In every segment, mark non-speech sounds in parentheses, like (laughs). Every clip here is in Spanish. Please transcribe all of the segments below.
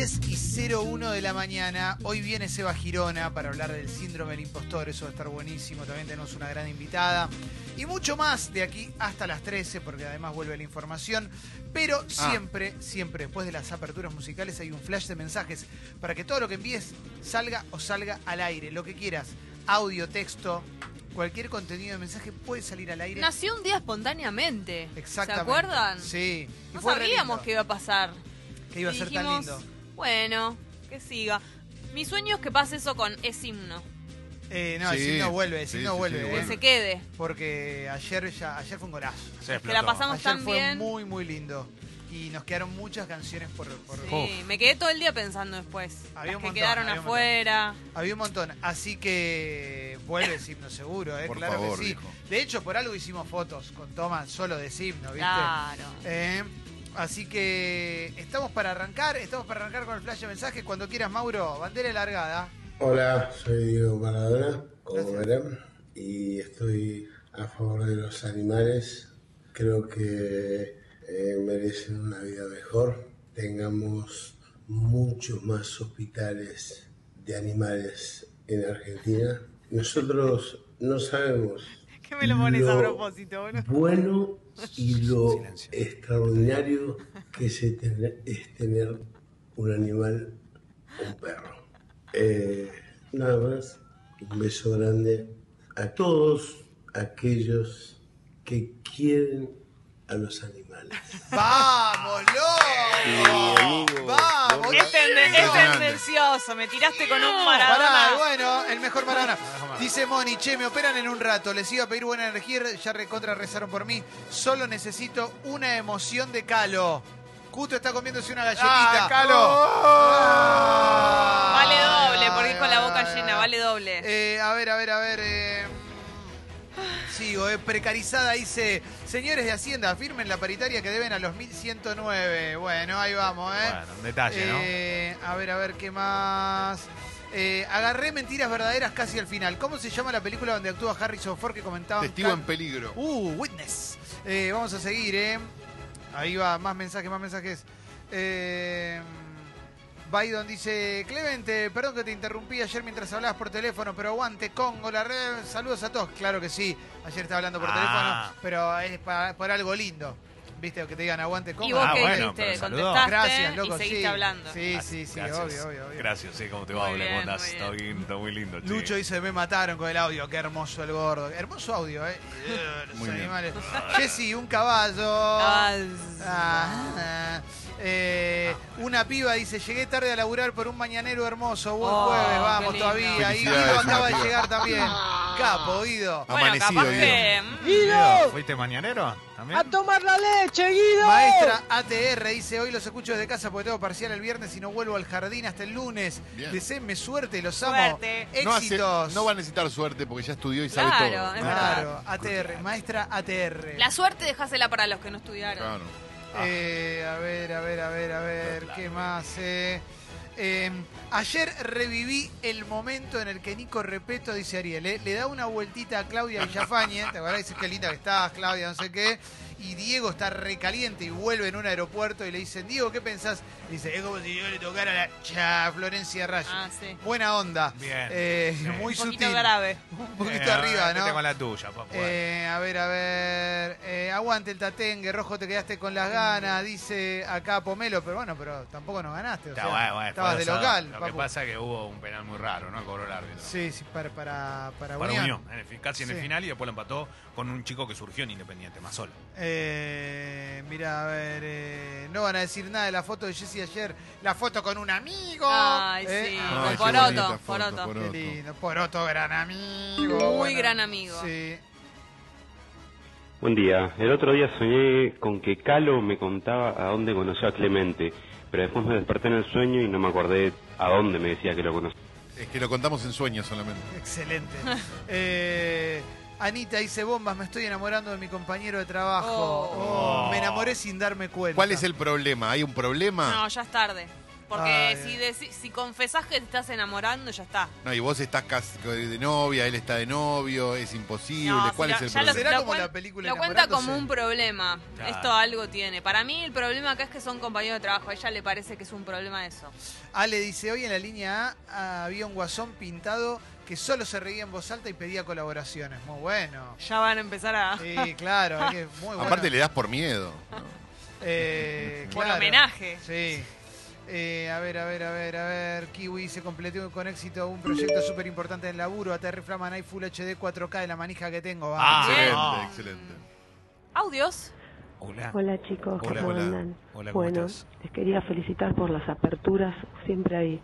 10 y 01 de la mañana. Hoy viene Seba Girona para hablar del síndrome del impostor. Eso va a estar buenísimo. También tenemos una gran invitada. Y mucho más de aquí hasta las 13, porque además vuelve la información. Pero siempre, siempre después de las aperturas musicales hay un flash de mensajes para que todo lo que envíes salga o salga al aire. Lo que quieras. Audio, texto, cualquier contenido de mensaje puede salir al aire. Nació un día espontáneamente. Exactamente. ¿Se acuerdan? Sí. Y No sabíamos que iba a pasar. que iba a Y ser tan lindo. Bueno, que siga. Mi sueño es que pase eso con Es himno. Eh, no, Sí. el signo vuelve, el Sí, signo sí, vuelve. sí. Que vuelve. se quede. Porque ayer ya, ayer fue un golazo. Se Que la pasamos Ayer tan fue bien. muy, muy lindo. Y nos quedaron muchas canciones por. por- Sí, me quedé todo el día pensando después. Había Las un que montón, quedaron había un afuera. Había un montón. Así que vuelve Signo seguro, ¿eh? Por claro favor, que sí. De hecho, por algo hicimos fotos con Tomás solo de Signo, ¿viste? Claro. Eh, así que estamos para arrancar, estamos para arrancar con el flash de mensajes. Cuando quieras, Mauro, bandera largada. Hola, soy Diego Maradona, como verán, y estoy a favor de los animales. Creo que eh, merecen una vida mejor. Tengamos muchos más hospitales de animales en Argentina. Nosotros no sabemos ¿Qué me lo pones a propósito, boludo? bueno y lo Silencio. extraordinario que es tener, es tener un animal, un perro. Eh, nada más, un beso grande a todos aquellos que quieren a los animales. ¡Vamos, loco! ¡Vamos! Es, tende- es tendencioso, me tiraste con un Pará, Maradona. bueno, el mejor Maradona. Dice Moni, che, me operan en un rato. Les iba a pedir buena energía, ya recontra rezaron por mí. Solo necesito una emoción de calo. Cuto está comiéndose una galletita. ¡Ah, Calo! Ah. Vale doble, porque Ay, con la boca llena, vale doble. Eh, a ver, a ver, a ver. eh, eh, precarizada dice, señores de Hacienda, firmen la paritaria que deben a los 1109. Bueno, ahí vamos, ¿eh? Bueno, un detalle, ¿no? Eh, A ver, a ver, ¿qué más? Eh, agarré mentiras verdaderas casi al final. ¿Cómo se llama la película donde actúa Harrison Ford que comentaban? Testigo en peligro. Uh, Witness. Eh, vamos a seguir, ¿eh? Ahí va, más mensajes, más mensajes. Eh, Biden dice, Clemente, perdón que te interrumpí ayer mientras hablabas por teléfono, pero aguante Congo, la red, saludos a todos. Claro que sí, ayer estaba hablando por Ah. teléfono, pero es pa- por algo lindo. ¿Viste? Que te digan aguante Congo. Y vos Ah, que bueno, dijiste, contestaste Gracias, loco. y seguiste sí. hablando. Sí, Ah, sí, sí, gracias. obvio, obvio, obvio. Gracias, sí, ¿cómo te va? Bien, ¿cómo estás? muy Está bien. está muy lindo, che. Lucho dice, me mataron con el audio, qué hermoso el gordo. Hermoso audio, ¿eh? (laughs) Los Muy animales. (laughs) Jessy, un caballo. Ah, Ah, eh, una piba dice, llegué tarde a laburar por un mañanero hermoso. Buen Oh, jueves, vamos todavía. Y Guido acaba de llegar también. Capo, Guido. Bueno, Amanecido, que... mm, Guido, ¿Fuiste mañanero? ¿También? tomar la leche, Guido! Maestra ATR dice, hoy los escucho desde casa porque tengo parcial el viernes y no vuelvo al jardín hasta el lunes. Bien. Deseenme suerte, los amo. Suerte. No, hace- Éxitos. no va a necesitar suerte porque ya estudió y sabe Claro, todo. es Claro, ATR, maestra ATR. La suerte dejásela para los que no estudiaron. Claro. Eh, a ver, a ver, a ver, a ver, ¿qué más? Eh, eh, ayer reviví el momento en el que Nico Repeto, dice Ariel, eh, le da una vueltita a Claudia Villafañe, ¿te acordás? Dice qué linda que estás, Claudia, no sé qué. Y Diego está recaliente y vuelve en un aeropuerto y le dicen, Diego, ¿qué pensás? Dice, es como si yo le tocara la cha Florencia Rayo. Ah, sí. Buena onda. Bien. Eh, Sí. (laughs) Muy Un poquito sutil. grave. (laughs) Un poquito Eh, arriba, vete ¿no? con la tuya, papá. Eh, a ver, a ver. eh, aguante el tatengue, rojo, te quedaste con las ganas, dice acá Pomelo, pero bueno, pero tampoco nos ganaste. O Está sea, bueno, bueno, estabas de local, Lo que pasa es que hubo un penal muy raro, ¿no? Cobró el árbitro. Sí, sí, para, para, para, Para Unión. Unión, en el casi en el final y después lo empató con un chico que surgió en Independiente, más solo. Eh, mira, a ver, eh, no van a decir nada de la foto de Jessy ayer, la foto con un amigo. Ay, eh, sí. Con Ay, qué Poroto, bonita foto, Poroto. Qué lindo, Poroto, gran amigo. Muy bueno, gran amigo. Sí. Buen día. El otro día soñé con que Calo me contaba a dónde conoció a Clemente, pero después me desperté en el sueño y no me acordé a dónde me decía que lo conocía. Es que lo contamos en sueños solamente. (laughs) Excelente. (laughs) Eh, Anita dice, bombas, me estoy enamorando de mi compañero de trabajo. Oh. Oh, me enamoré sin darme cuenta. ¿Cuál es el problema? ¿Hay un problema? No, ya es tarde. Porque Ay, si, ay. deci- si confesás que te estás enamorando, ya está. No, y vos estás casi de novia, él está de novio, es imposible. No, ¿Cuál si es lo- el ya lo- problema? ¿Será lo como la película Lo cuenta como Enamorándose? un problema. Claro. Esto algo tiene. Para mí el problema acá es que son compañeros de trabajo. A ella le parece que es un problema eso. Ale dice, hoy en la línea A había un guasón pintado que solo se reía en voz alta y pedía colaboraciones. Muy bueno. Ya van a empezar a... Sí, claro, es que muy (laughs) bueno. Aparte le das por miedo. Eh, Por homenaje. Sí. Eh, a ver, a ver, a ver, a ver. Kiwi se completó con éxito un proyecto súper importante en laburo. ATR Flaman hay Full HD 4K de la manija que tengo. Ah, excelente, excelente. Audios. Hola. Hola chicos, Hola, ¿cómo hola. andan? Hola, ¿cómo bueno, estás? les quería felicitar por las aperturas, siempre hay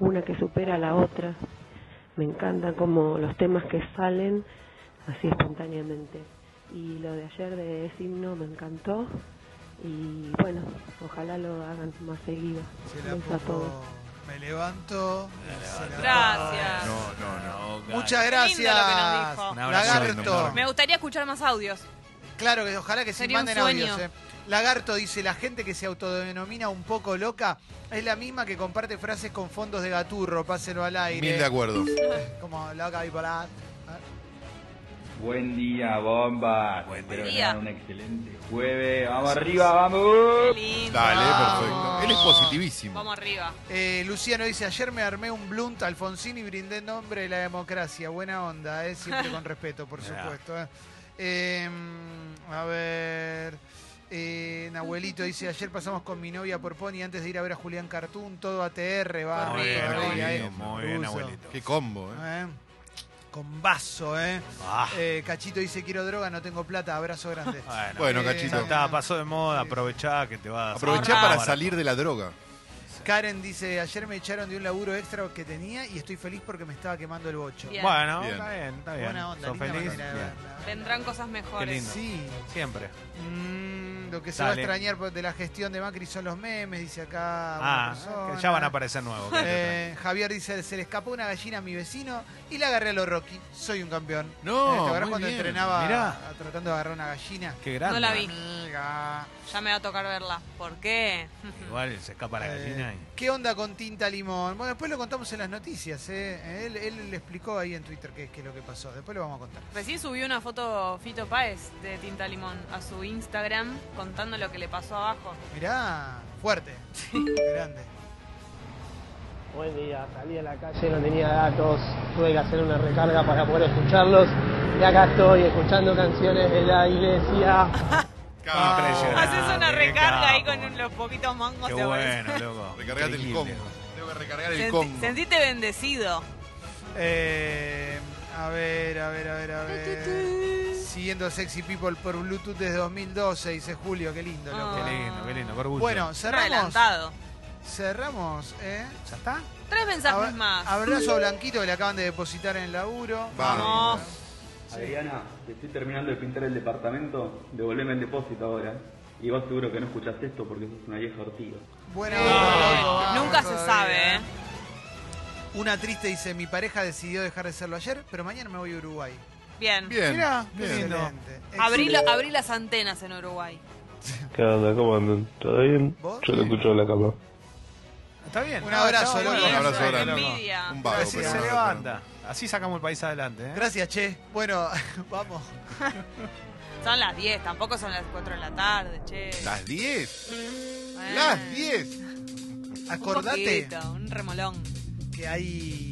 una que supera a la otra. Me encantan como los temas que salen así espontáneamente. Y lo de ayer de ese himno me encantó y bueno, ojalá lo hagan más seguido. Se la Besos a todos. pongo. Me levanto. se la Gracias. No, no, no. Muchas gracias. lindo lo que nos dijo. Un abrazo Lagarto. enorme. Me gustaría escuchar más audios. Claro que ojalá que un manden audios. eh. Lagarto dice, la gente que se autodenomina un poco loca es la misma que comparte frases con fondos de gaturro, páselo al aire. Mil de acuerdo. (laughs) Como loca bipolar. Buen día, bomba. Buen día. tengan un excelente jueves. Vamos arriba, vamos. Lindo. Dale, perfecto. Él es positivísimo. Vamos arriba. Eh, Luciano dice, ayer me armé un blunt Alfonsín y brindé en nombre de la democracia. Buena onda, eh, siempre (laughs) con respeto, por supuesto. eh. Eh, a ver... Eh, Nahuelito dice, ayer pasamos con mi novia por Pony antes de ir a ver a Julián Cartoon, todo ATR, va. Muy bien, muy eh. bien, muy bien, Uso. abuelito. Qué combo, ¿eh? Eh, Con vaso, ¿eh? Ah, Eh, Cachito dice, quiero droga, no tengo plata, abrazo grande. bueno, Bueno, Eh, Cachito. está, pasó de moda, aprovechá que te vas. Aprovechá para salir de la droga. Karen dice, ayer me echaron de un laburo extra que tenía y estoy feliz porque me estaba quemando el bocho. Bien. Bueno, Bien. está bien, está bien. Buena onda, ¿Sos linda feliz? manera Bien. Vendrán cosas mejores. lindo. Sí. Siempre. Mm, lo que se Dale. va a extrañar de la gestión de Macri son los memes, dice acá. Ah, que ya van a aparecer nuevos. Eh, Javier dice, se le escapó una gallina a mi vecino y la agarré a lo Rocky. Soy un campeón. No, ¿Te acuerdas muy cuando bien. entrenaba Mirá. a- tratando de agarrar una gallina? Qué grande. No la vi. Amiga. Ya me va a tocar verla. ¿Por qué? Igual se escapa la gallina Eh, y... ¿Qué onda con tinta limón? Bueno, después lo contamos en las noticias. ¿eh? Él, él le explicó ahí en Twitter qué qué es lo que pasó. Después lo vamos a contar. Recién subió una foto Fito Páez de Tinta Limón a su Instagram contando lo que le pasó abajo. Mirá, fuerte. Grande. Buen día, salí a la calle, no tenía datos, tuve que hacer una recarga para poder escucharlos y acá estoy escuchando canciones de la iglesia. Haces una qué recarga ahí con los poquitos mangos. Qué te bueno, (laughs) loco. Recargate el combo. Tengo que recargar el combo. Sentite bendecido. Eh, a ver, a ver, a ver, a ver. Siguiendo Sexy People por Bluetooth desde 2012, dice Julio. Qué lindo, loco. Qué lindo, qué lindo, qué orgullo. Bueno, cerramos. adelantado. Cerramos, ¿eh? ¿ya está? Tres mensajes Abra- más. Abrazo a Blanquito que le acaban de depositar en el laburo. Vamos. Adriana, te estoy terminando de pintar el departamento. Devolveme el depósito ahora. Y vos seguro que no escuchaste esto porque sos una vieja ortiga. Eh, vamos Nunca se sabe, ¿eh? Una triste dice, mi pareja decidió dejar de serlo ayer, pero mañana me voy a Uruguay. Bien. Bien. Mirá, bien. excelente. Abrí, la- abrí las antenas en Uruguay. ¿Qué onda? ¿Cómo andan? ¿Todo bien? ¿Vos? Yo lo escucho en la cama. ¿Está bien? Un abrazo, bueno. Un abrazo grande. envidia. Un vago, Gracias. pero Se bueno. levanta. Así sacamos el país adelante, ¿eh? Gracias, che. Bueno, (laughs) vamos. (laughs) Son las 10, tampoco son las 4 de la tarde, che. Las 10. Eh, Las 10. un Acordate poquito, un remolón. que hay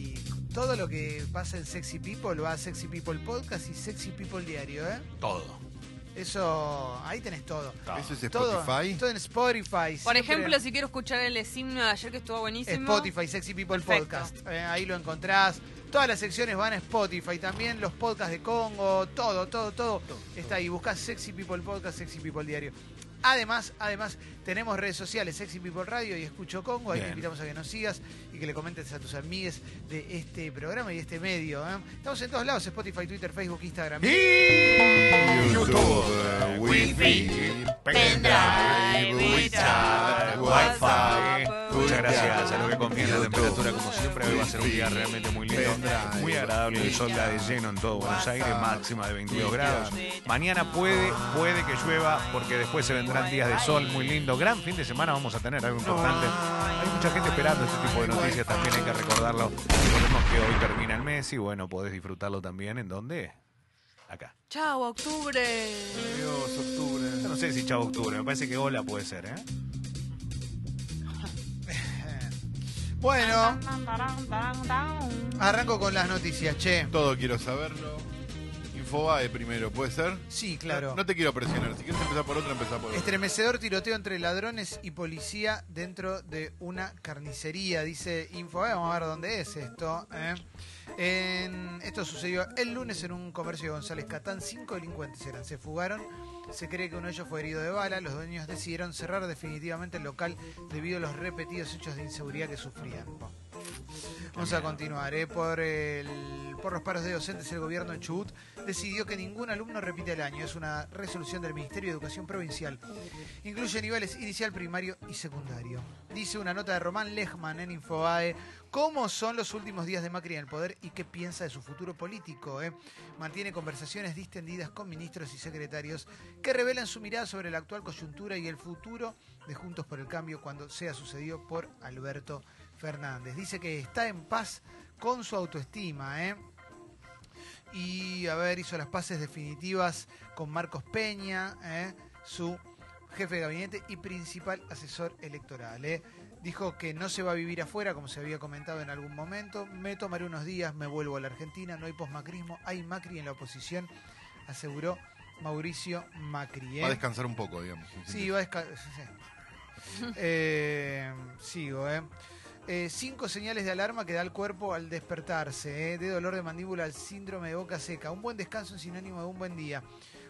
todo lo que pasa en Sexy People va a Sexy People Podcast y Sexy People Diario, ¿eh? Todo. Eso, ahí tenés todo. Eso es Todo, Spotify. todo en Spotify. Por siempre ejemplo, si quiero escuchar el himno de ayer que estuvo buenísimo. Spotify, Sexy People Perfecto. Podcast. Eh, ahí lo encontrás. Todas las secciones van a Spotify. También los podcasts de Congo. Todo, todo, todo. Está ahí. Buscás Sexy People Podcast, Sexy People Diario. Además, además, tenemos redes sociales, Sexy People Radio y Escucho Congo. Ahí te invitamos a que nos sigas y que le comentes a tus amigues de este programa y de este medio. ¿eh? Estamos en todos lados, Spotify, Twitter, Facebook, Instagram. YouTube, Wi-Fi, Pendrive, WeChat, WhatsApp, WhatsApp. Muchas gracias a los que confían en temperatura como siempre. Hoy va a ser un día realmente muy lindo. Muy agradable. El sol da de lleno en todo Buenos Aires, máxima de 22 grados. Mañana puede, puede que llueva porque después se vendrán días de sol muy lindo. Gran fin de semana vamos a tener algo importante. Hay mucha gente esperando este tipo de noticias, también hay que recordarlo. Recordemos que hoy termina el mes y bueno, podés disfrutarlo también en donde? Acá. Chao, octubre. Dios, octubre. Yo no sé si chavo octubre, me parece que hola puede ser, ¿eh? Bueno, arranco con las noticias, che. Todo quiero saberlo. Infobae primero, ¿puede ser? Sí, claro. No te quiero presionar. Si quieres empezar por otra, empezar por otra. Estremecedor tiroteo entre ladrones y policía dentro de una carnicería, dice Infobae. Vamos a ver dónde es esto. ¿eh? En- esto sucedió el lunes en un comercio de González Catán. Cinco delincuentes eran, se fugaron. Se cree que uno de ellos fue herido de bala. Los dueños decidieron cerrar definitivamente el local debido a los repetidos hechos de inseguridad que sufrían. Vamos a continuar. ¿eh? Por, los paros de docentes, el gobierno de Chubut decidió que ningún alumno repite el año. Es una resolución del Ministerio de Educación Provincial. Incluye niveles inicial, primario y secundario. Dice una nota de Román Lechman en Infobae cómo son los últimos días de Macri en el poder y qué piensa de su futuro político. eh. Mantiene conversaciones distendidas con ministros y secretarios que revelan su mirada sobre la actual coyuntura y el futuro de Juntos por el Cambio cuando sea sucedido por Alberto. Dice que está en paz con su autoestima, ¿eh? Y, a ver, hizo las paces definitivas con Marcos Peña, ¿eh? su jefe de gabinete y principal asesor electoral, ¿eh? Dijo que no se va a vivir afuera, como se había comentado en algún momento. Me tomaré unos días, me vuelvo a la Argentina, no hay posmacrismo, hay Macri en la oposición, aseguró Mauricio Macri. ¿eh? Va a descansar un poco, digamos. Sí, va a descansar. (laughs) sigo, ¿eh? Eh, cinco señales de alarma que da el cuerpo al despertarse. ¿eh? De dolor de mandíbula al síndrome de boca seca. Un buen descanso es sinónimo de un buen día.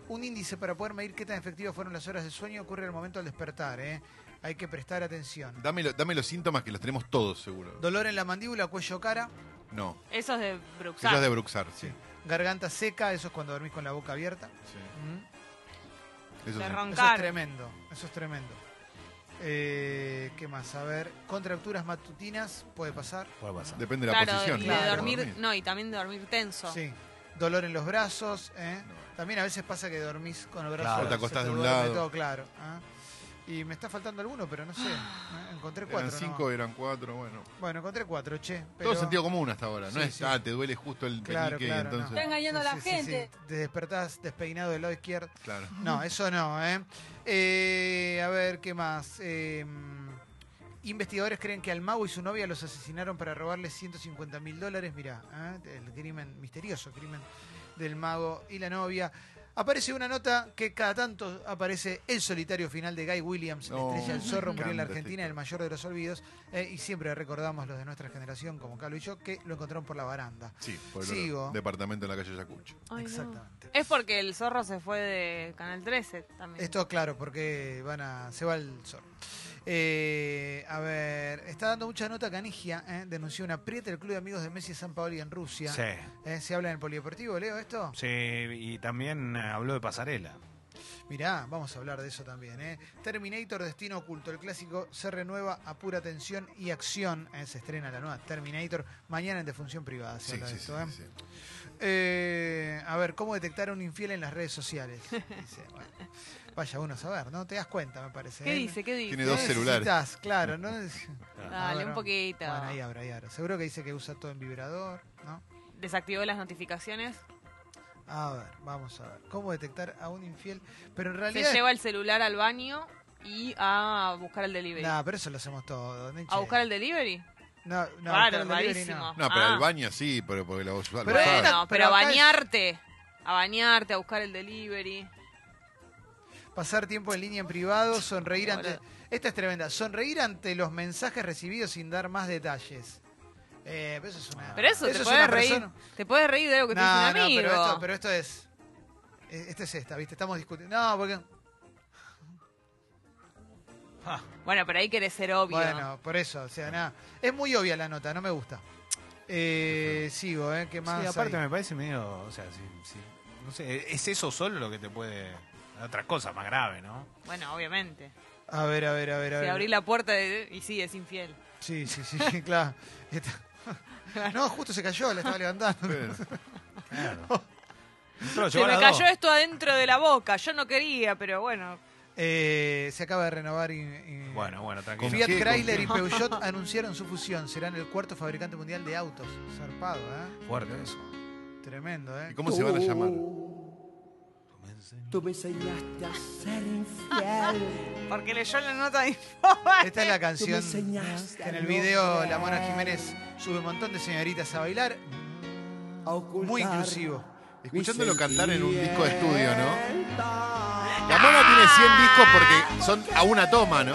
Un índice para poder medir qué tan efectivas fueron las horas de sueño ocurre al momento al despertar. ¿eh? Hay que prestar atención. Dame, lo- dame los síntomas que los tenemos todos, seguro. Dolor en la mandíbula, cuello, cara. No. Eso es de Eso Bruxar. es de Bruxar, sí. Garganta seca, eso es cuando dormís con la boca abierta. Sí. ¿Mm? Eso sí. Eso es tremendo, eso es tremendo. Eh, ¿Qué más? A ver, contracturas matutinas, puede pasar. Puede pasar. Depende de la Claro, posición. y ¿no? de Claro. dormir, no, y también de dormir tenso. Sí. Dolor en los brazos. ¿eh? También a veces pasa que dormís con el brazo. Claro. O te acostás de un lado. Todo claro. ¿ah? Y me está faltando alguno, pero no sé. ¿eh? Encontré cuatro. Eran ¿no? cinco, eran cuatro, bueno. Bueno, encontré cuatro, che. Pero... Todo sentido común hasta ahora. No Sí, es, sí. ah, te duele justo el Claro, penique claro, entonces. no. engañando a la gente. Te despertás despeinado del lado izquierdo. Claro. No, eso no, ¿eh? Eh, a ver, ¿qué más? Eh, investigadores creen que al mago y su novia los asesinaron para robarles 150 mil dólares. Mirá, ¿eh? el crimen, misterioso crimen del mago y la novia. Aparece una nota que cada tanto aparece el solitario final de Guy Williams, la No, estrella del zorro, murió en la encanta Argentina, el mayor de los olvidos, eh, y siempre recordamos los de nuestra generación, como Carlos y yo, que lo encontraron por la baranda. Sí, por el Sigo. departamento en la calle Yacucho. Ay, no. Exactamente. Es porque el zorro se fue de Canal 13 también. Esto claro, porque van a, se va el sol. Eh, a ver, está dando mucha nota Canigia, eh, denunció una aprieta del Club de Amigos de Messi San Paoli en Rusia. Sí. Eh, ¿Se habla en el polideportivo, Leo, esto? Sí, y también eh, habló de pasarela. Mirá, vamos a hablar de eso también. ¿eh? Terminator Destino Oculto, el clásico se renueva a pura tensión y acción. Eh, se estrena la nueva Terminator mañana en defunción privada. Sí, sí, esto, sí, ¿eh? sí. Eh, a ver, ¿cómo detectar a un infiel en las redes sociales? (laughs) Dice, bueno, vaya uno a saber, ¿no? Te das cuenta, me parece. ¿Qué ¿eh? dice? ¿Qué dice? Tiene dos celulares. necesitas, claro, no (laughs) Dale, Ah, un poquito. Bueno, ahí abra, ahí abra. Seguro que dice que usa todo en vibrador, ¿no? Desactivó las notificaciones. A ver, vamos a ver. ¿Cómo detectar a un infiel? Pero en Se realidad... lleva el celular al baño y a buscar el delivery. No, pero eso lo hacemos todo. ¿A buscar el delivery? No, no, Claro, el delivery no. No, pero Ah. al baño sí, pero porque lo, lo Pero una- Bueno, pero pero, a es- bañarte. A bañarte, a buscar el delivery. Pasar tiempo en línea en privado, sonreír ante... Esta es tremenda. Sonreír ante los mensajes recibidos sin dar más detalles. Eh, pero eso es una... Pero eso, te es puedes una reír. persona- Te puedes reír de algo que te No, dice un no, amigo. pero esto, pero esto es... eh, Esta es esta, ¿viste? Estamos discutiendo... No, porque... Bueno, pero ahí querés ser obvio. Bueno, por eso, o sea, nada. Es muy obvia la nota, no me gusta. Eh, sigo, ¿eh? ¿Qué más? Sí, aparte hay? me parece medio, o sea, sí, sí, no sé, es eso solo lo que te puede, otras cosas más graves, ¿no? Bueno, obviamente. A ver, a ver, a ver, a Si ver. abrís la puerta de- y sí, es infiel. Sí, sí, sí, (laughs) claro. No, justo se cayó, la estaba levantando. (laughs) Claro. Nosotros Se llevó me las cayó dos. esto adentro de la boca. Yo no quería, pero bueno. Eh, se acaba de renovar y, y- Bueno, bueno, tranquilo. Fiat qué? ¿Con Chrysler y Peugeot (laughs) anunciaron su fusión. Serán el cuarto fabricante mundial de autos. Zarpado, ¿eh? Fuerte eso. Tremendo, ¿eh? ¿Y cómo se van a llamar? Tú me enseñaste a ser infiel. (laughs) Porque leyó la nota de Esta es la canción (laughs) Tú me enseñaste que en el video la Mona Jiménez sube un montón de señoritas a bailar. Muy inclusivo. Escuchándolo cantar en un disco de estudio, ¿no? La mona tiene 100 discos porque son a una toma, ¿no?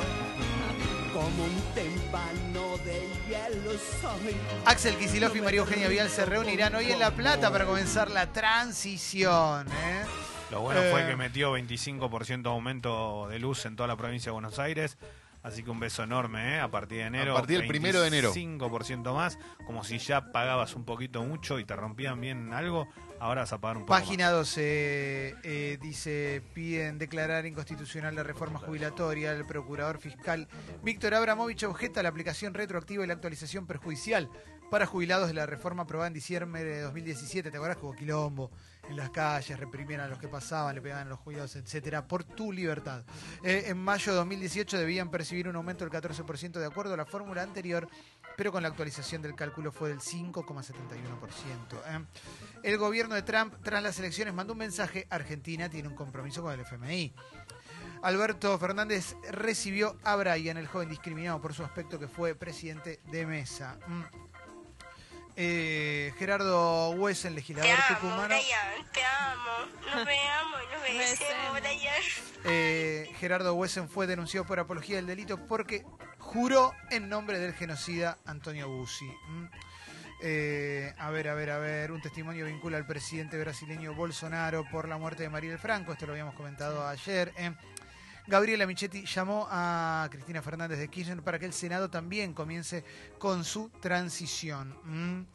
Como un témpano de hielo soy. Axel Kicillof y María Eugenia Vial se reunirán hoy en La Plata para comenzar la transición. ¿eh? Lo bueno Eh. fue que metió 25% de aumento de luz en toda la provincia de Buenos Aires. Así que un beso enorme, ¿eh? A partir de enero. A partir del primero de enero. 5% más. Como si ya pagabas un poquito mucho y te rompían bien algo. Ahora vas a pagar un poco Página 12 eh, dice, piden declarar inconstitucional la reforma jubilatoria. El procurador fiscal Víctor Abramovich objeta la aplicación retroactiva y la actualización perjudicial para jubilados de la reforma aprobada en diciembre de 2017. ¿Te acuerdas hubo quilombo en las calles, reprimían a los que pasaban, le pegaban a los jubilados, etcétera, por tu libertad? Eh, en mayo de 2018 debían percibir un aumento del 14% de acuerdo a la fórmula anterior, pero con la actualización del cálculo fue del 5,71%. ¿eh? El gobierno de Trump, tras las elecciones, mandó un mensaje. Argentina tiene un compromiso con el FMI. Alberto Fernández recibió a Brian, el joven discriminado por su aspecto que fue presidente de mesa. Mm. Eh, Gerardo Wesen, legislador tucumano. te amo. Nos veamos y nos besemos, Brian. Eh, Gerardo Wesen fue denunciado por apología del delito porque juró en nombre del genocida Antonio Bussi. Mm. Eh, a ver, a ver, a ver, un testimonio vincula al presidente brasileño Bolsonaro por la muerte de Mariel Franco, esto lo habíamos comentado ayer. Gabriela Michetti llamó a Cristina Fernández de Kirchner para que el Senado también comience con su transición. Mm.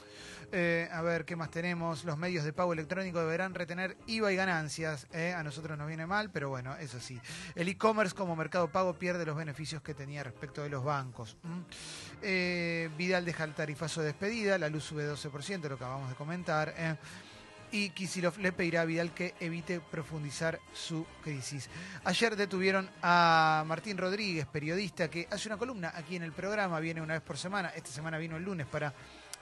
Eh, a ver, ¿qué más tenemos? Los medios de pago electrónico deberán retener IVA y ganancias. ¿eh? A nosotros nos viene mal, pero bueno, eso sí. El e-commerce como mercado pago pierde los beneficios que tenía respecto de los bancos. ¿m? Eh, Vidal deja el tarifazo de despedida, la luz sube 12%, lo que acabamos de comentar. Y Kisilov le pedirá a Vidal que evite profundizar su crisis. Ayer detuvieron a Martín Rodríguez, periodista, que hace una columna aquí en el programa, viene una vez por semana. Esta semana vino el lunes para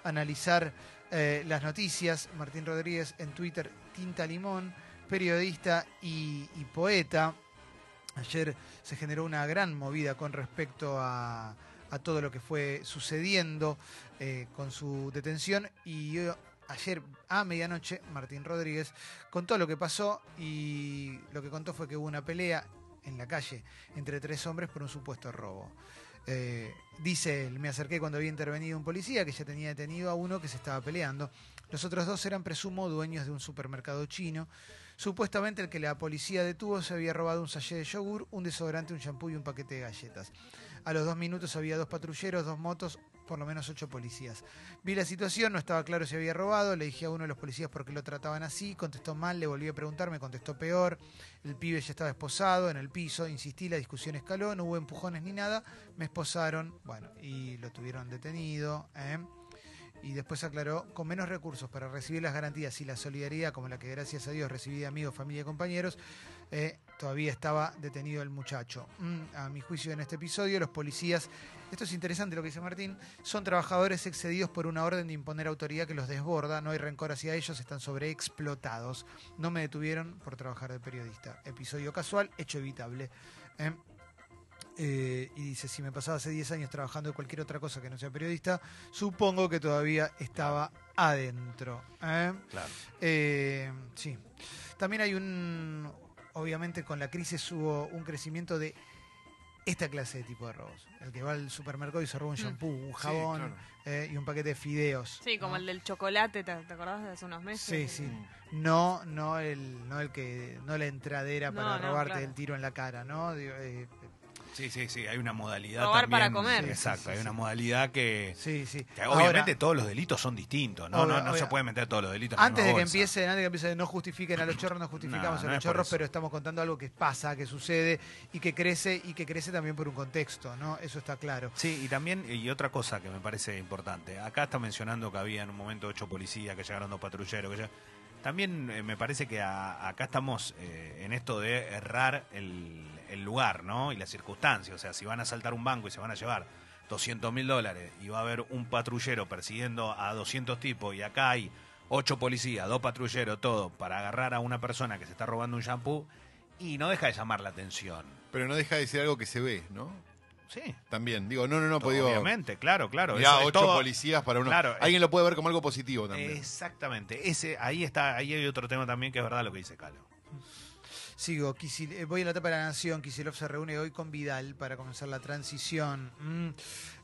analizar eh, las noticias. Martín Rodríguez en Twitter, Tinta Limón, periodista y, poeta. Ayer se generó una gran movida con respecto a, todo lo que fue sucediendo eh, con su detención y ayer a medianoche Martín Rodríguez contó lo que pasó y lo que contó fue que hubo una pelea en la calle entre tres hombres por un supuesto robo. Eh, dice él, me acerqué cuando había intervenido un policía que ya tenía detenido a uno que se estaba peleando. Los otros dos eran, presumo, dueños de un supermercado chino. Supuestamente el que la policía detuvo se había robado un sachet de yogur, un desodorante, un champú y un paquete de galletas. A los dos minutos había dos patrulleros, dos motos, por lo menos ocho policías. Vi la situación, no estaba claro si había robado, le dije a uno de los policías por qué lo trataban así, contestó mal, le volví a preguntar, me contestó peor, el pibe ya estaba esposado en el piso, insistí, la discusión escaló, no hubo empujones ni nada, me esposaron, bueno, y lo tuvieron detenido. ¿eh? Y después aclaró, con menos recursos para recibir las garantías y la solidaridad como la que gracias a Dios recibí de amigos, familia y compañeros, eh, todavía estaba detenido el muchacho. Mm, a mi juicio en este episodio, los policías, esto es interesante lo que dice Martín, son trabajadores excedidos por una orden de imponer autoridad que los desborda, no hay rencor hacia ellos, están sobreexplotados. No me detuvieron por trabajar de periodista. Episodio casual, hecho evitable. ¿eh? Eh, y dice, si me pasaba hace 10 años trabajando de cualquier otra cosa que no sea periodista, supongo que todavía estaba adentro. ¿eh? Claro. Sí. También hay un, obviamente con la crisis hubo un crecimiento de esta clase de tipo de robos. El que va al supermercado y se roba un Mm. shampoo, un jabón claro. eh, y un paquete de fideos. Sí, como el del chocolate, ¿te, te acordás de hace unos Sí, meses? sí. No, no el, no el que, no la entradera No, para no, robarte claro. el tiro en la cara, ¿no? Digo, eh, Sí, sí, sí, hay una modalidad Robar para también. comer. Sí, Exacto, Sí, sí, hay sí, una modalidad que, Sí, sí. que Ahora, obviamente todos los delitos son distintos, ¿no? No no se obvio. puede meter todos los delitos Antes de que bolsa. empiecen, antes de que empiecen, no justifiquen a los chorros, no justificamos No, a los chorros, pero estamos contando algo que pasa, que sucede y que crece y que crece también por un contexto, ¿no? Eso está claro. Sí, y también, y otra cosa que me parece importante, acá está mencionando que había en un momento ocho policías, que llegaron dos patrulleros, que ya... También eh, me parece que a- acá estamos eh, en esto de errar el, el lugar, ¿no? Y la circunstancia. O sea, si van a asaltar un banco y se van a llevar 200 mil dólares y va a haber un patrullero persiguiendo a 200 tipos y acá hay ocho policías, dos patrulleros, todo, para agarrar a una persona que se está robando un shampoo, y no deja de llamar la atención. Pero no deja de ser algo que se ve, ¿no? Sí. También. Digo, no, no, no, pues digo. Obviamente, claro, claro. es ocho todo- policías para uno. Claro, Alguien lo puede ver como algo positivo también. Exactamente. Ese, ahí está, ahí hay otro tema también que es verdad lo que dice Calo. Sigo, eh, voy a la etapa de la Nación. Kisilov se reúne hoy con Vidal para comenzar la transición. Mm.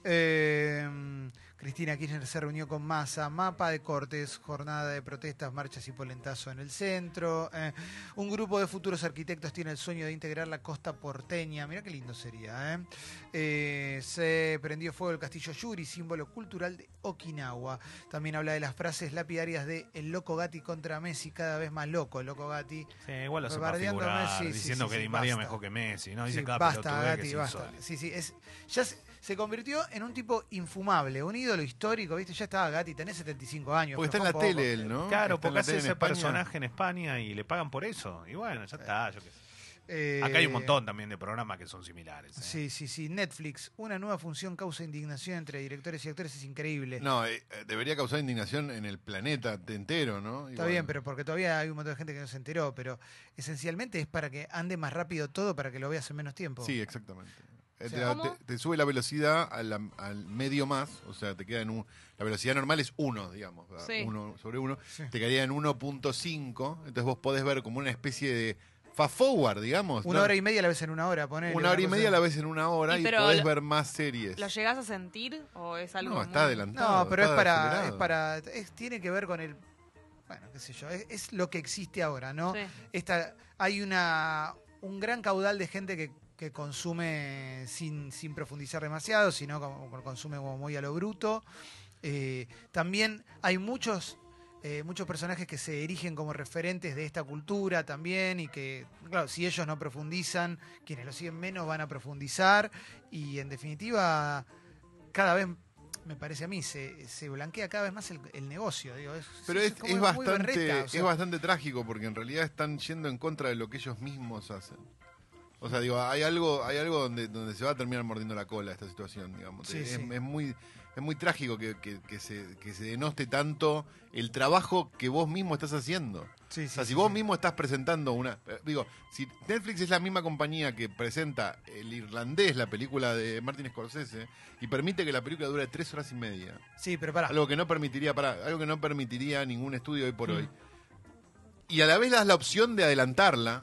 Eh, Cristina Kirchner se reunió con Massa. Mapa de cortes, jornada de protestas, marchas y polentazo en el centro. Eh, un grupo de futuros arquitectos tiene el sueño de integrar la costa porteña. Mira qué lindo sería. ¿eh? Eh, se prendió fuego el castillo Yuri, símbolo cultural de Okinawa. También habla de las frases lapidarias de El Loco Gatti contra Messi, cada vez más loco el Loco Gatti. Sí, igual lo a figurar, Messi, diciendo sí, que sí, Di María mejor que Messi, ¿no? Dice cada basta, que Gatti, basta. Sí, sí, es, ya se, se convirtió en un tipo infumable, un ídolo histórico, ¿viste? Ya estaba Gatti, tenés 75 años. Porque está en la poco. tele él, ¿no? Claro, Está porque hace ese España. personaje en España y le pagan por eso. Y bueno, ya está. yo qué sé. Eh, Acá hay un montón también de programas que son similares. ¿eh? Sí, sí, sí. Netflix, una nueva función causa indignación entre directores y actores, es increíble. No, eh, eh, debería causar indignación en el planeta entero, ¿no? Está bien, pero porque todavía hay un montón de gente que no se enteró, pero esencialmente es para que ande más rápido todo, para que lo veas en menos tiempo. Sí, exactamente. O sea, te, ¿Cómo? te- te sube la velocidad al medio más, o sea, te queda en un... La velocidad normal es 1, digamos, ¿verdad? Sí. uno sobre 1. Sí. Te quedaría en 1.5, entonces vos podés ver como una especie de fast forward, digamos. Una ¿no? hora y media la ves en una hora, ponele. Una hora y media la ves en una hora Y y, pero podés lo- ver más series. ¿Lo llegás a sentir o es algo No, muy- está adelantado. No, pero es para, es para, es- tiene que ver con el, bueno, qué sé yo, es, es lo que existe ahora, ¿no? Sí. Esta, hay una, un gran caudal de gente que, que consume sin, sin profundizar demasiado, sino como, consume como muy a lo bruto. Eh, también hay muchos, eh, muchos personajes que se erigen como referentes de esta cultura también y que, claro, si ellos no profundizan, quienes lo siguen menos van a profundizar y en definitiva cada vez me parece a mí, se, se blanquea cada vez más el, el negocio. Digo, es, Pero es, es bastante, berreta, o sea, es bastante trágico porque en realidad están yendo en contra de lo que ellos mismos hacen. O sea, digo, hay algo, hay algo donde, donde se va a terminar mordiendo la cola esta situación, digamos. Sí, es, sí. es muy, es muy trágico que, que- que se, que se denoste tanto el trabajo que vos mismo estás haciendo. sí, O sea, si vos mismo estás presentando una... eh, Digo, si Netflix es la misma compañía que presenta El Irlandés, la película de Martin Scorsese, y permite que la película dure tres horas y media, Sí, pero pará. algo que no permitiría para algo que no permitiría ningún estudio hoy por Mm. hoy y a la vez das la opción de adelantarla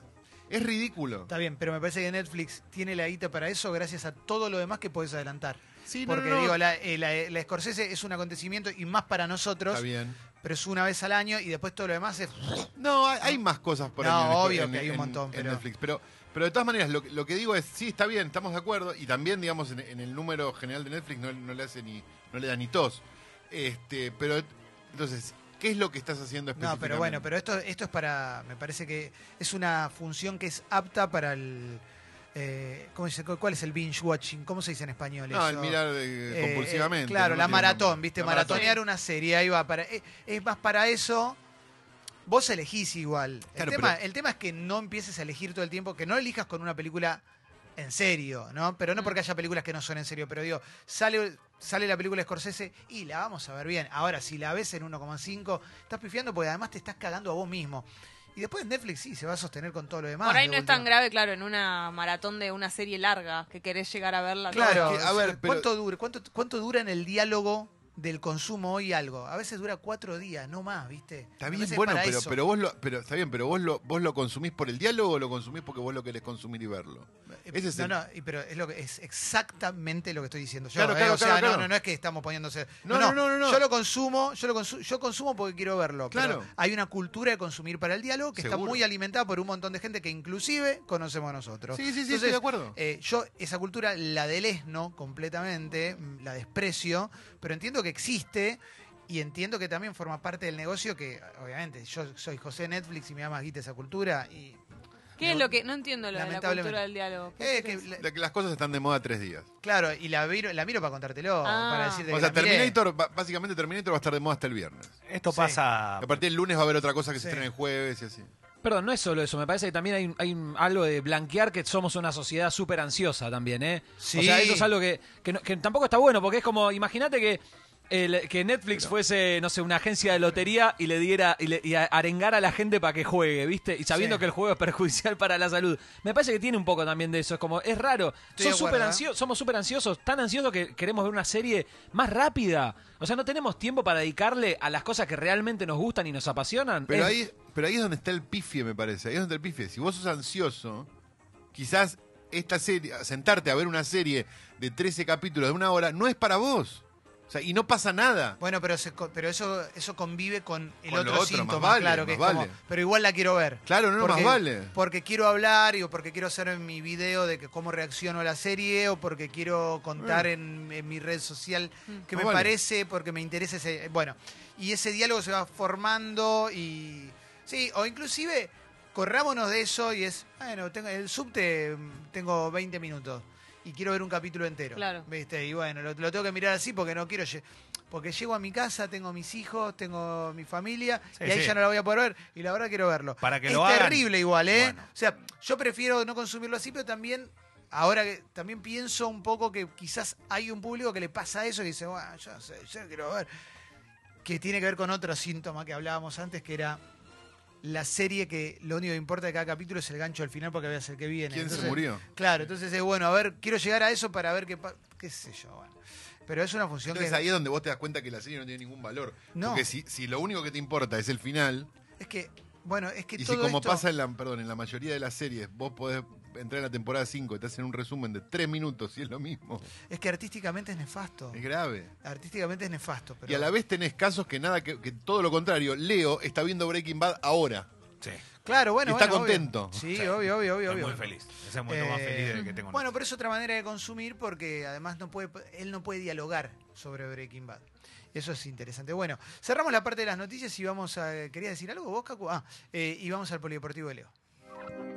es ridículo Está bien, pero me parece que Netflix tiene la guita para eso gracias a todo lo demás que podés adelantar. sí no, Porque no, no. digo, la, eh, la, la Scorsese es un acontecimiento y más para nosotros, está bien pero es una vez al año y después todo lo demás es... no hay, hay más cosas por No, ahí obvio en, que hay un montón, en pero- Netflix pero pero de todas maneras lo, que- lo que digo es sí está bien estamos de acuerdo y también digamos en, en el número general de Netflix no, no le hace ni no le da ni tos este pero entonces qué es lo que estás haciendo No, específicamente pero bueno, pero esto, esto es para, me parece que es una función que es apta para el... eh, ¿cómo dice? ¿Cuál es el binge watching? ¿Cómo se dice en español? no el eso? mirar eh, Eh, compulsivamente eh, claro, no la maratón. ¿viste? La maratón. Maratonear una serie, ahí va. Para, es, es más para eso. Vos elegís igual. Claro, el, tema, pero- el tema es que no empieces a elegir todo el tiempo, que no elijas con una película en serio, ¿no? Pero no Mm. porque haya películas que no son en serio, pero digo, sale, sale la película de Scorsese y la vamos a ver bien. Ahora, si la ves en 1,5, estás pifiando porque además te estás cagando a vos mismo. Y después Netflix sí, se va a sostener con todo lo demás. Por ahí no es tan grave, claro, en una maratón de una serie larga que querés llegar a verla. Claro, No, es que, a ver, pero- ¿cuánto, dura, cuánto, ¿cuánto dura en el diálogo del consumo hoy algo. A veces dura cuatro días, no más, ¿viste? Está bien, bueno, pero, eso. pero vos lo, pero está bien, pero vos lo, vos lo consumís por el diálogo o lo consumís porque vos lo querés consumir y verlo. Ese es no, el- no, pero es lo que es exactamente lo que estoy diciendo yo. Claro, ¿eh? claro, o sea, claro, no, claro. no, no es que estamos poniéndose. No, no, no, no, no. Yo lo consumo, yo lo yo consumo porque quiero verlo. pero Claro. hay una cultura de consumir para el diálogo que está muy alimentada por un montón de gente que inclusive conocemos nosotros. Sí, sí, sí, estoy de acuerdo. eh, yo esa cultura la delesno completamente, mm, la desprecio, pero entiendo que existe. Y entiendo que también forma parte del negocio que, obviamente, yo soy José Netflix y me da más guita esa cultura. Y ¿Qué es lo que.? No entiendo lo de la cultura del diálogo. ¿Qué Eh, que que las cosas están de moda tres días. Claro, y la miro, la miro para contártelo, Ah. para decirte O que sea, la. Terminator, básicamente Terminator va a estar de moda hasta el viernes. Esto Sí. pasa. A partir del lunes va a haber otra cosa que se estrena el jueves y así. Perdón, no es solo eso, me parece que también hay, hay algo de blanquear que somos una sociedad súper ansiosa también, ¿eh? Sí. O sea, eso es algo que, que, no- que tampoco está bueno, porque es como, imagínate que, el- que Netflix fuese, no sé, una agencia de lotería y le diera y, le, y arengara a la gente para que juegue, ¿viste? Y sabiendo Sí. que el juego es perjudicial para la salud. Me parece que tiene un poco también de eso, es como, es raro. Acuerdo, ¿eh? ansio- somos súper ansiosos, tan ansiosos que queremos ver una serie más rápida. O sea, no tenemos tiempo para dedicarle a las cosas que realmente nos gustan y nos apasionan. Pero Es- ahí, pero ahí es donde está el pifie, me parece. Ahí es donde está el pifie. Si vos sos ansioso, quizás esta serie, sentarte a ver una serie de 13 capítulos de una hora, no es para vos. O sea, y no pasa nada. Bueno, pero, se co- pero eso, eso convive con el Con lo otro otro, síntoma, más vale, claro, que más es vale. como, pero igual la quiero ver. Claro, no, no, más vale. Porque quiero hablar y o porque quiero hacer en mi video de que cómo reacciono a la serie o porque quiero contar en, en mi red social que Más me vale. parece, porque me interesa ese... Bueno, y ese diálogo se va formando y... Sí, o inclusive corrámonos de eso y es, bueno, tengo, el subte mm, tengo 20 minutos y quiero ver un capítulo entero. Claro. ¿Viste? Y bueno, lo, lo tengo que mirar así porque no quiero... lle- Porque llego a mi casa, tengo mis hijos, tengo mi familia Sí, y ahí sí. ya no la voy a poder ver y la verdad quiero verlo. Para que es lo hagan. terrible igual, ¿eh? Bueno. O sea, yo prefiero no consumirlo así, pero también ahora que también pienso un poco que quizás hay un público que le pasa eso y dice, bueno, yo no sé, yo no quiero ver. Que tiene que ver con otro síntoma que hablábamos antes, que era la serie que lo único que importa de cada capítulo es el gancho al final porque voy a ser que viene. ¿Quién se Entonces, murió? Claro, entonces es bueno, a ver, quiero llegar a eso para ver qué, pa- qué sé yo, bueno. Pero es una función Entonces que... ahí es donde vos te das cuenta que la serie no tiene ningún valor. No. Porque si, si lo único que te importa es el final, Es que, bueno, es que y si como esto- pasa en la, perdón, en la mayoría de las series, vos podés entrar en la temporada 5 y te hacen un resumen de 3 minutos y es lo mismo. Es que artísticamente es nefasto. Es grave. Artísticamente es nefasto. Pero... Y a la vez tenés casos que nada, que, que todo lo contrario. Leo está viendo Breaking Bad ahora. Sí. Claro, bueno. Y está bueno, obvio. contento. Sí, Sí. obvio, obvio, obvio. Obvio. muy feliz. Ese es el momento más feliz de que tengo. Bueno, pero es otra manera de consumir porque además no puede, él no puede dialogar sobre Breaking Bad. Eso es interesante. Bueno, cerramos la parte de las noticias y vamos a. ¿Querías decir algo vos, Cacu? Ah, eh, y vamos al polideportivo de Leo.